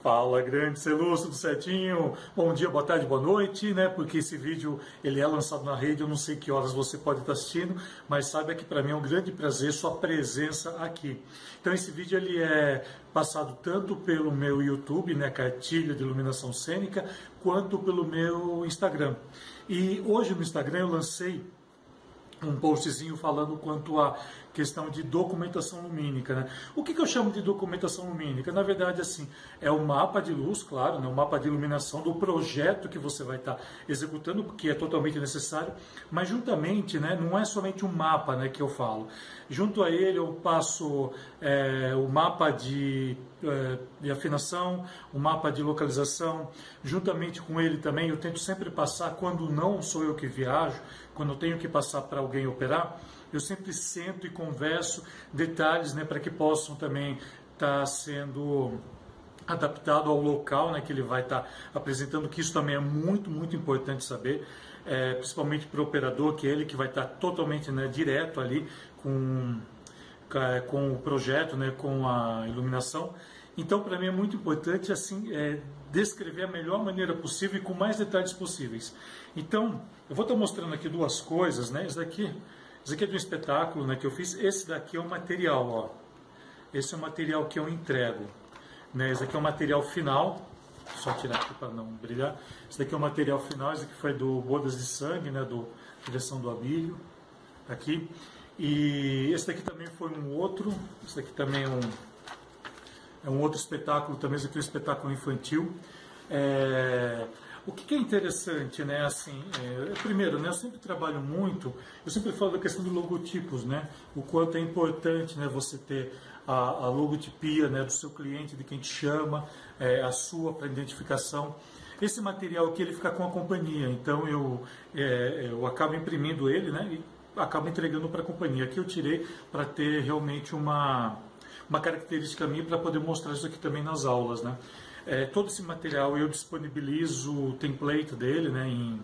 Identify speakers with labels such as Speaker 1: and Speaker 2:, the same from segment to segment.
Speaker 1: Fala, grande Celusto do Setinho. Bom dia, boa tarde, boa noite, né? Porque esse vídeo ele é lançado na rede, eu não sei que horas você pode estar assistindo, mas saiba que para mim é um grande prazer sua presença aqui. Então esse vídeo ele é passado tanto pelo meu YouTube, né, Cartilha de Iluminação Cênica, quanto pelo meu Instagram. E hoje no Instagram eu lancei um postzinho falando quanto à questão de documentação lumínica. Né? O que, que, eu chamo de documentação lumínica? Na verdade, assim, é o mapa de luz, claro, né? o mapa de iluminação do projeto que você vai estar tá executando, que é totalmente necessário, mas juntamente, né, não é somente um mapa né, que eu falo. Junto a ele eu passo é, o mapa de, é, de afinação, o mapa de localização, juntamente com ele também eu tento sempre passar, quando não sou eu que viajo, quando eu tenho que passar para alguém operar, eu sempre sento e converso detalhes né, para que possam também estar tá sendo adaptado ao local né, que ele vai estar tá apresentando, que isso também é muito, muito importante saber, é, principalmente para o operador, que é ele que vai estar tá totalmente né, direto ali com, com o projeto, né, com a iluminação. Então, para mim é muito importante assim é, descrever a melhor maneira possível e com mais detalhes possíveis. Então, eu vou estar mostrando aqui duas coisas, né? Isso daqui, isso aqui é de um espetáculo, né, que eu fiz. Esse daqui é o material, ó. Esse é o material que eu entrego, né? Esse aqui é o material final. Só tirar aqui para não brilhar. Esse daqui é o material final. Esse aqui foi do Bodas de Sangue, né? Do direção do Abílio, aqui. E esse daqui também foi um outro. Esse daqui também é um é um outro espetáculo, também esse aqui é um espetáculo infantil. É, o que, é interessante, né? Assim, é, primeiro, né, eu sempre trabalho muito, eu sempre falo da questão dos logotipos, né? O quanto é importante, né, você ter a, a logotipia, né, do seu cliente, de quem te chama, é, a sua para identificação. Esse material aqui ele fica com a companhia, então eu é, eu acabo imprimindo ele, né? E acabo entregando para a companhia. Aqui eu tirei para ter realmente uma uma característica minha para poder mostrar isso aqui também nas aulas, né? É, todo esse material eu disponibilizo o template dele, né, em,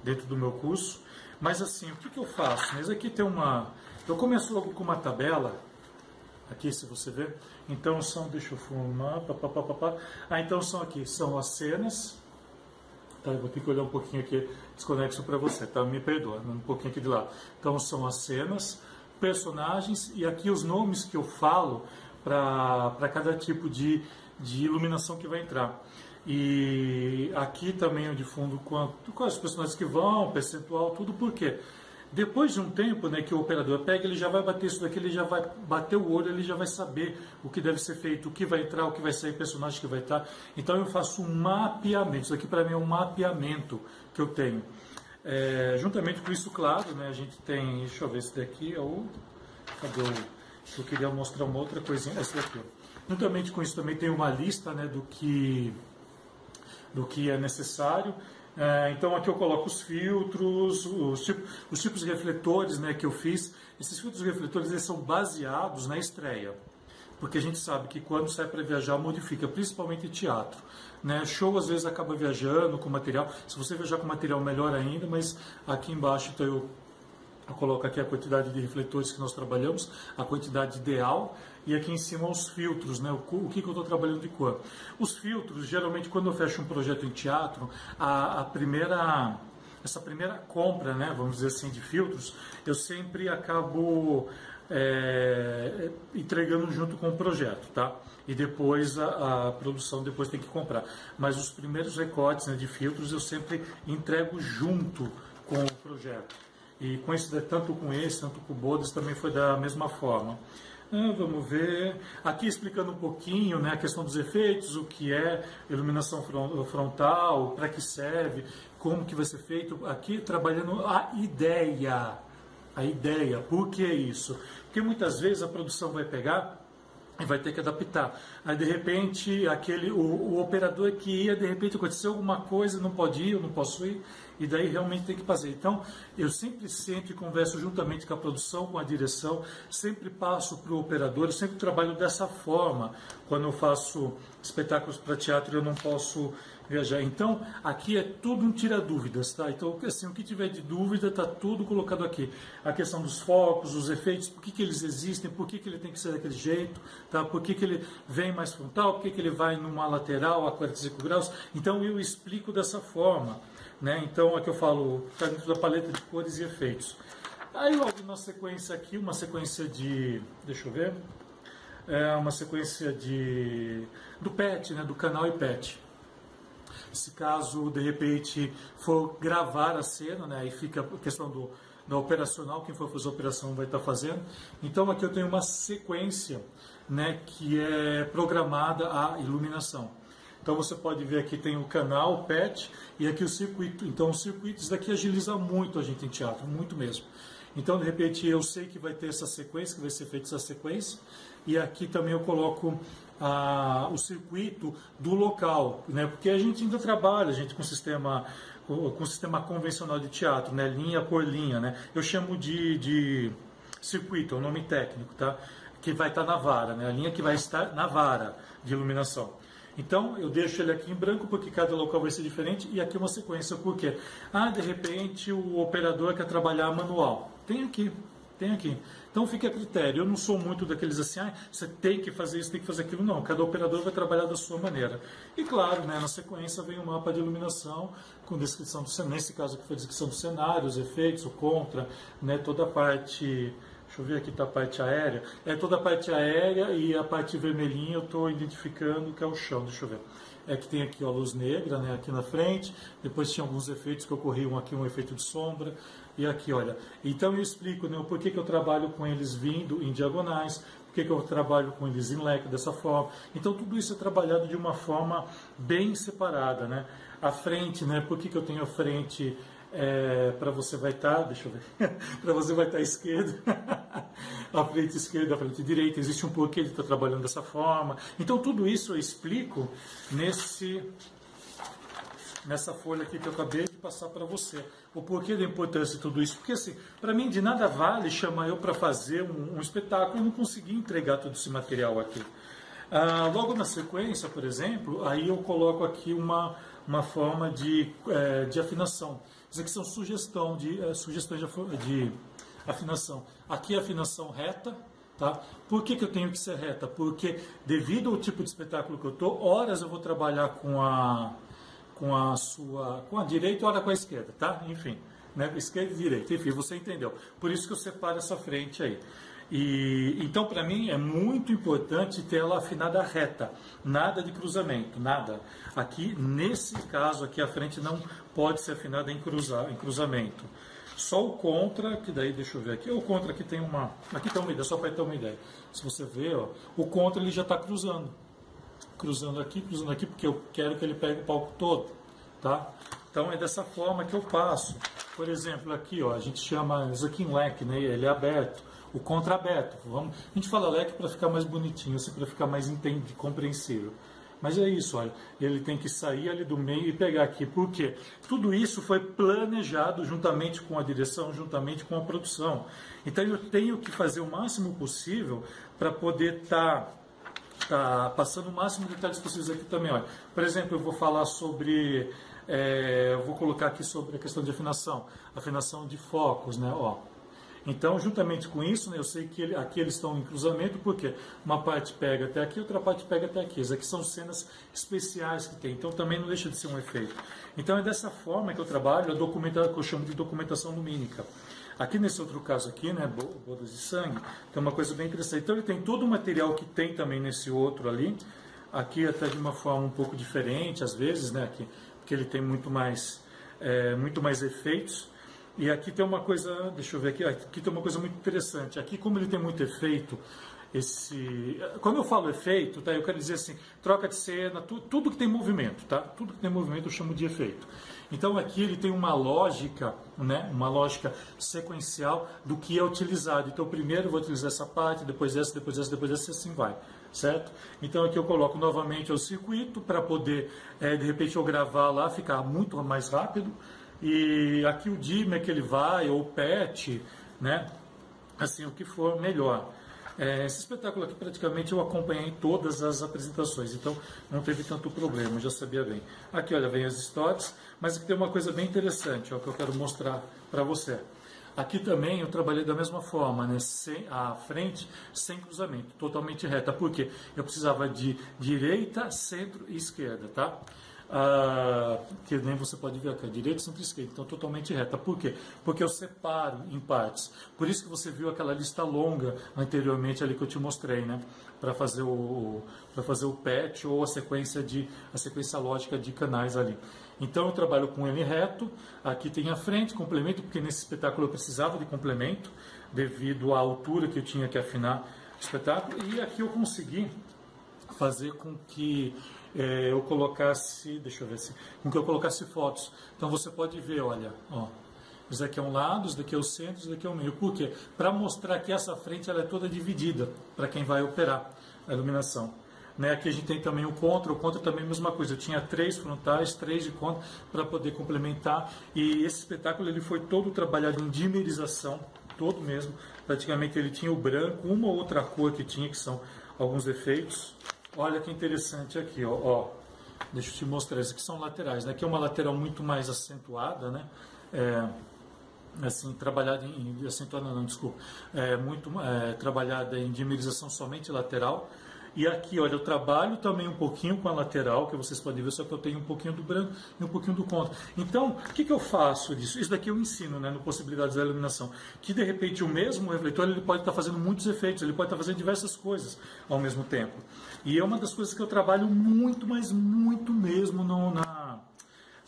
Speaker 1: dentro do meu curso. Mas assim, o que, que eu faço? Esse aqui tem uma... Eu começo logo com uma tabela, aqui se você ver. Então são, deixa eu fumar, papapá. Ah, então são aqui, são as cenas. Tá, eu vou ter que olhar um pouquinho aqui, desconexo para você, tá? Me perdoa, um pouquinho aqui de lado. Então são as cenas, personagens e aqui os nomes que eu falo para cada tipo de, de iluminação que vai entrar. E aqui também o de fundo, quanto, quais os personagens que vão, percentual, tudo, por quê? Depois de um tempo né, que o operador pega, ele já vai bater isso daqui, ele já vai bater o olho, ele já vai saber o que deve ser feito, o que vai entrar, o que vai sair, personagem que vai estar. Então eu faço um mapeamento. Isso aqui para mim é um mapeamento que eu tenho. É, juntamente com isso, claro, né, a gente tem, deixa eu ver esse daqui, é o, cadê o, eu queria mostrar uma outra coisinha, esse daqui. Juntamente com isso também tem uma lista né, do, que, do que é necessário. É, então aqui eu coloco os filtros, os, tipos, os tipos de refletores né, que eu fiz. Esses filtros refletores eles são baseados na estreia porque a gente sabe que quando sai para viajar modifica, principalmente teatro. Né? Show às vezes acaba viajando com material, se você viajar com material melhor ainda, mas aqui embaixo então eu, eu coloco aqui a quantidade de refletores que nós trabalhamos, a quantidade ideal e aqui em cima os filtros, né? o, que, que eu estou trabalhando de cor. Os filtros, geralmente quando eu fecho um projeto em teatro, a, a primeira essa primeira compra, né, vamos dizer assim, de filtros, eu sempre acabo é, entregando junto com o projeto, tá? E depois a, a, produção depois tem que comprar. Mas os primeiros recortes né, de filtros eu sempre entrego junto com o projeto. E com esse, tanto com esse, tanto com o Bodas também foi da mesma forma. Ah, vamos ver. Aqui explicando um pouquinho né, a questão dos efeitos, o que é iluminação frontal, para que serve, como que vai ser feito. Aqui trabalhando a ideia a ideia. Por que isso? Porque muitas vezes a produção vai pegar e vai ter que adaptar. Aí de repente aquele o, o, operador que ia, de repente aconteceu alguma coisa, não pode ir, eu não posso ir. E daí realmente tem que fazer. Então, eu sempre sempre converso juntamente com a produção, com a direção, sempre passo para o operador, eu sempre trabalho dessa forma. Quando eu faço espetáculos para teatro, eu não posso viajar. Então, aqui é tudo um tira-dúvidas, tá? Então, assim, o que tiver de dúvida está tudo colocado aqui. A questão dos focos, os efeitos, por que, que eles existem, por que, que ele tem que ser daquele jeito, tá? Por que, que ele vem mais frontal, por que, que ele vai numa lateral a 45 graus. Então, eu explico dessa forma, né? Então, aqui eu falo, está dentro da paleta de cores e efeitos. Aí, logo na sequência aqui, uma sequência de, deixa eu ver, é uma sequência de do PET, né? Do canal e PET. Se caso de repente for gravar a cena, né, aí fica a questão do, do operacional, quem for fazer a operação vai estar fazendo. Então aqui eu tenho uma sequência né, que é programada a iluminação. Então você pode ver aqui tem o canal, o PET e aqui o circuito. Então o circuito, isso daqui agiliza muito a gente em teatro, muito mesmo. Então de repente eu sei que vai ter essa sequência, que vai ser feita essa sequência, e aqui também eu coloco a, o circuito do local, né? porque a gente ainda trabalha, a gente com sistema com sistema convencional de teatro, né? linha por linha, né? eu chamo de, de circuito, é o nome técnico, tá? que vai estar na vara, né? a linha que vai estar na vara de iluminação. Então eu deixo ele aqui em branco porque cada local vai ser diferente e aqui uma sequência, porque ah, de repente o operador quer trabalhar manual. Tem aqui, tem aqui. Então fica a critério. Eu não sou muito daqueles assim, ah, você tem que fazer isso, tem que fazer aquilo. Não, cada operador vai trabalhar da sua maneira. E claro, né, na sequência vem o um mapa de iluminação com descrição do cenário. Nesse caso aqui foi descrição do cenário, os efeitos, o contra, né, toda a parte. Deixa eu ver aqui está a parte aérea. É toda a parte aérea e a parte vermelhinha eu estou identificando que é o chão. Deixa eu ver é que tem aqui a luz negra né, aqui na frente, depois tinha alguns efeitos que ocorriam aqui, um efeito de sombra, e aqui, olha. Então eu explico né, o porquê que eu trabalho com eles vindo em diagonais, por que eu trabalho com eles em leque dessa forma. Então tudo isso é trabalhado de uma forma bem separada, né? A frente, né? Por que, que eu tenho a frente é, para você vai estar, tá, deixa eu ver, para você vai estar tá à esquerda, a frente esquerda, a frente direita, existe um porquê de estar tá trabalhando dessa forma. Então tudo isso eu explico nesse nessa folha aqui que eu acabei de passar para você. O porquê da importância de tudo isso? Porque assim, para mim de nada vale chamar eu para fazer um, um, espetáculo e não conseguir entregar todo esse material aqui. Ah, logo na sequência, por exemplo, aí eu coloco aqui uma, uma forma de, é, de afinação. Isso aqui são sugestão de, é, sugestões de, de afinação. Aqui é afinação reta, Tá? Por que, que eu tenho que ser reta? Porque devido ao tipo de espetáculo que eu estou, horas eu vou trabalhar com a, com a sua com a direita, hora com a esquerda, tá? Enfim, né? Esquerda e direita, enfim, você entendeu. Por isso que eu separo essa frente aí. E então para mim é muito importante ter ela afinada reta, nada de cruzamento, nada. Aqui nesse caso aqui a frente não pode ser afinada em cruzar, em cruzamento. Só o contra, que daí deixa eu ver aqui, o contra aqui tem uma, aqui tem uma ideia, só para ter uma ideia. Se você ver, ó, o contra ele já está cruzando cruzando aqui, cruzando aqui, porque eu quero que ele pegue o palco todo, tá? Então é dessa forma que eu passo. Por exemplo, aqui, ó, a gente chama isso aqui em leque, né? Ele é aberto. O contra aberto. Vamos, a gente fala leque para ficar mais bonitinho, assim, para ficar mais compreensível. Mas é isso, olha, ele tem que sair ali do meio e pegar aqui. Por quê? Tudo isso foi planejado juntamente com a direção, juntamente com a produção. Então eu tenho que fazer o máximo possível para poder estar tá está passando o máximo de detalhes possíveis aqui também. Olha. Por exemplo, eu vou falar sobre, é, eu vou colocar aqui sobre a questão de afinação, afinação de focos, né? Ó. Então, juntamente com isso, né, eu sei que ele, aqui eles estão em cruzamento, porque uma parte pega até aqui, outra parte pega até aqui. Isso aqui são cenas especiais que tem, então também não deixa de ser um efeito. Então é dessa forma que eu trabalho, a documentação que eu chamo de documentação lumínica. Aqui nesse outro caso aqui, né, bodas de sangue, tem uma coisa bem interessante. Então ele tem todo o material que tem também nesse outro ali, aqui até de uma forma um pouco diferente às vezes, né, aqui, porque ele tem muito mais, é, muito mais efeitos. E aqui tem uma coisa, deixa eu ver aqui, aqui tem uma coisa muito interessante. Aqui como ele tem muito efeito, esse quando eu falo efeito tá eu quero dizer assim troca de cena tu, tudo que tem movimento tá tudo que tem movimento eu chamo de efeito então aqui ele tem uma lógica, né, uma lógica sequencial do que é utilizado. Então primeiro eu vou utilizar essa parte, depois essa, depois essa, depois essa, e assim vai, certo? Então aqui eu coloco novamente o circuito para poder, é, de repente, eu gravar lá, ficar muito mais rápido. E aqui o dimmer que ele vai, ou o PET, né? Assim, o que for melhor. É, esse espetáculo aqui praticamente eu acompanhei todas as apresentações, então não teve tanto problema, eu já sabia bem. Aqui, olha, vem as histórias, mas aqui tem uma coisa bem interessante, ó, que eu quero mostrar para você. Aqui também eu trabalhei da mesma forma, né? Sem, a frente sem cruzamento, totalmente reta. Por quê? Eu precisava de direita, centro e esquerda, tá? Ah, que nem você pode ver aqui, direita, centro e esquerda, então totalmente reta. Por quê? Porque eu separo em partes. Por isso que você viu aquela lista longa anteriormente ali que eu te mostrei, né? Para fazer o para fazer o patch ou a sequência de a sequência lógica de canais ali. Então eu trabalho com ele reto, aqui tem a frente, complemento, porque nesse espetáculo eu precisava de complemento, devido à altura que eu tinha que afinar o espetáculo, e aqui eu consegui fazer com que é, eu colocasse, deixa eu ver se, com que eu colocasse fotos. Então você pode ver, olha, ó, isso daqui é um lado, isso daqui é o centro, isso daqui é o meio. Por quê? Para mostrar que essa frente ela é toda dividida para quem vai operar a iluminação. Né? Aqui a gente tem também o contra, o contra também é a mesma coisa. Eu tinha três frontais, três de contra para poder complementar. E esse espetáculo ele foi todo trabalhado em dimerização, todo mesmo. Praticamente ele tinha o branco, uma ou outra cor que tinha, que são alguns efeitos. Olha que interessante aqui, ó. ó. Deixa eu te mostrar, esses aqui são laterais. Né? Aqui é uma lateral muito mais acentuada, né? É, assim, trabalhada em acentuada não, desculpa, é, muito é, trabalhada em dimerização somente lateral e aqui, olha, eu trabalho também um pouquinho com a lateral, que vocês podem ver, só que eu tenho um pouquinho do branco e um pouquinho do contra. Então, o que, que eu faço disso? Isso daqui eu ensino, né, no Possibilidades da Iluminação. Que, de repente, o mesmo refletor, ele pode estar fazendo muitos efeitos, ele pode estar fazendo diversas coisas ao mesmo tempo. E é uma das coisas que eu trabalho muito, mas muito mesmo no, na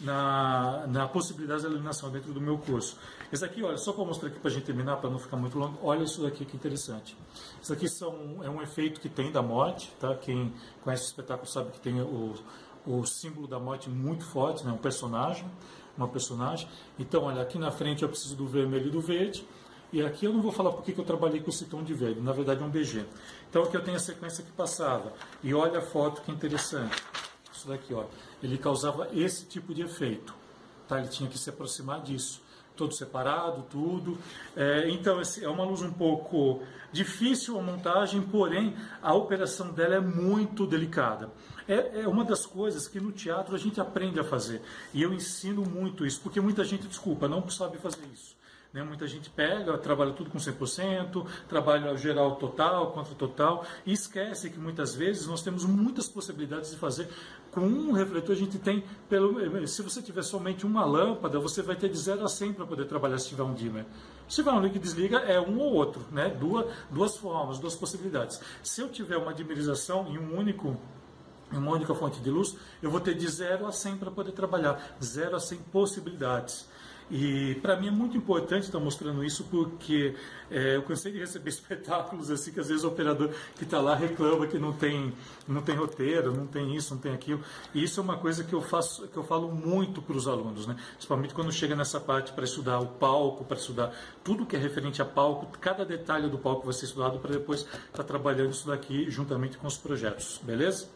Speaker 1: na, na possibilidade da iluminação dentro do meu curso. Esse aqui, olha, só para mostrar aqui para a gente terminar, para não ficar muito longo, olha isso daqui que interessante. Isso aqui são, é um efeito que tem da morte, tá? Quem conhece o espetáculo sabe que tem o, o símbolo da morte muito forte, né? um personagem, uma personagem. Então, olha, aqui na frente eu preciso do vermelho e do verde, e aqui eu não vou falar porque que eu trabalhei com esse tom de verde, na verdade é um BG. Então aqui eu tenho a sequência que passava, e olha a foto que interessante isso daqui, ó, ele causava esse tipo de efeito. Tá? Ele tinha que se aproximar disso. Todo separado, tudo. É, então, é uma luz um pouco difícil a montagem, porém a operação dela é muito delicada. É, é, uma das coisas que no teatro a gente aprende a fazer. E eu ensino muito isso, porque muita gente, desculpa, não sabe fazer isso. Né? Muita gente pega, trabalha tudo com 100%, trabalha geral total, contra total, e esquece que muitas vezes nós temos muitas possibilidades de fazer. Com um refletor a gente tem, pelo, se você tiver somente uma lâmpada, você vai ter de 0 a 100 para poder trabalhar se tiver um dimmer. Se tiver um liga e desliga, é um ou outro, né? duas, duas formas, duas possibilidades. Se eu tiver uma dimerização em um único uma única fonte de luz, eu vou ter de 0 a 100 para poder trabalhar, 0 a 100 possibilidades. E para mim é muito importante estar mostrando isso porque é, eu cansei de receber espetáculos assim que às vezes o operador que está lá reclama que não tem, não tem roteiro, não tem isso, não tem aquilo. E isso é uma coisa que eu faço, que eu falo muito para os alunos, né? Principalmente quando chega nessa parte para estudar o palco, para estudar tudo que é referente a palco, cada detalhe do palco vai ser estudado para depois estar tá trabalhando isso daqui juntamente com os projetos, beleza?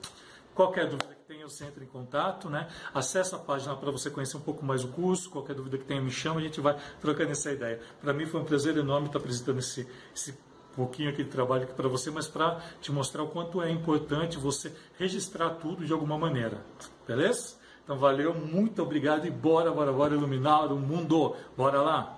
Speaker 1: Qualquer dúvida você entra em contato, né? Acesse a página para você conhecer um pouco mais o curso. Qualquer dúvida que tenha, me chama, a gente vai trocando essa ideia. Para mim foi um prazer enorme estar apresentando esse, esse pouquinho aqui de trabalho aqui para você, mas para te mostrar o quanto é importante você registrar tudo de alguma maneira. Beleza? Então valeu, muito obrigado e bora, bora, bora iluminar o mundo. Bora lá!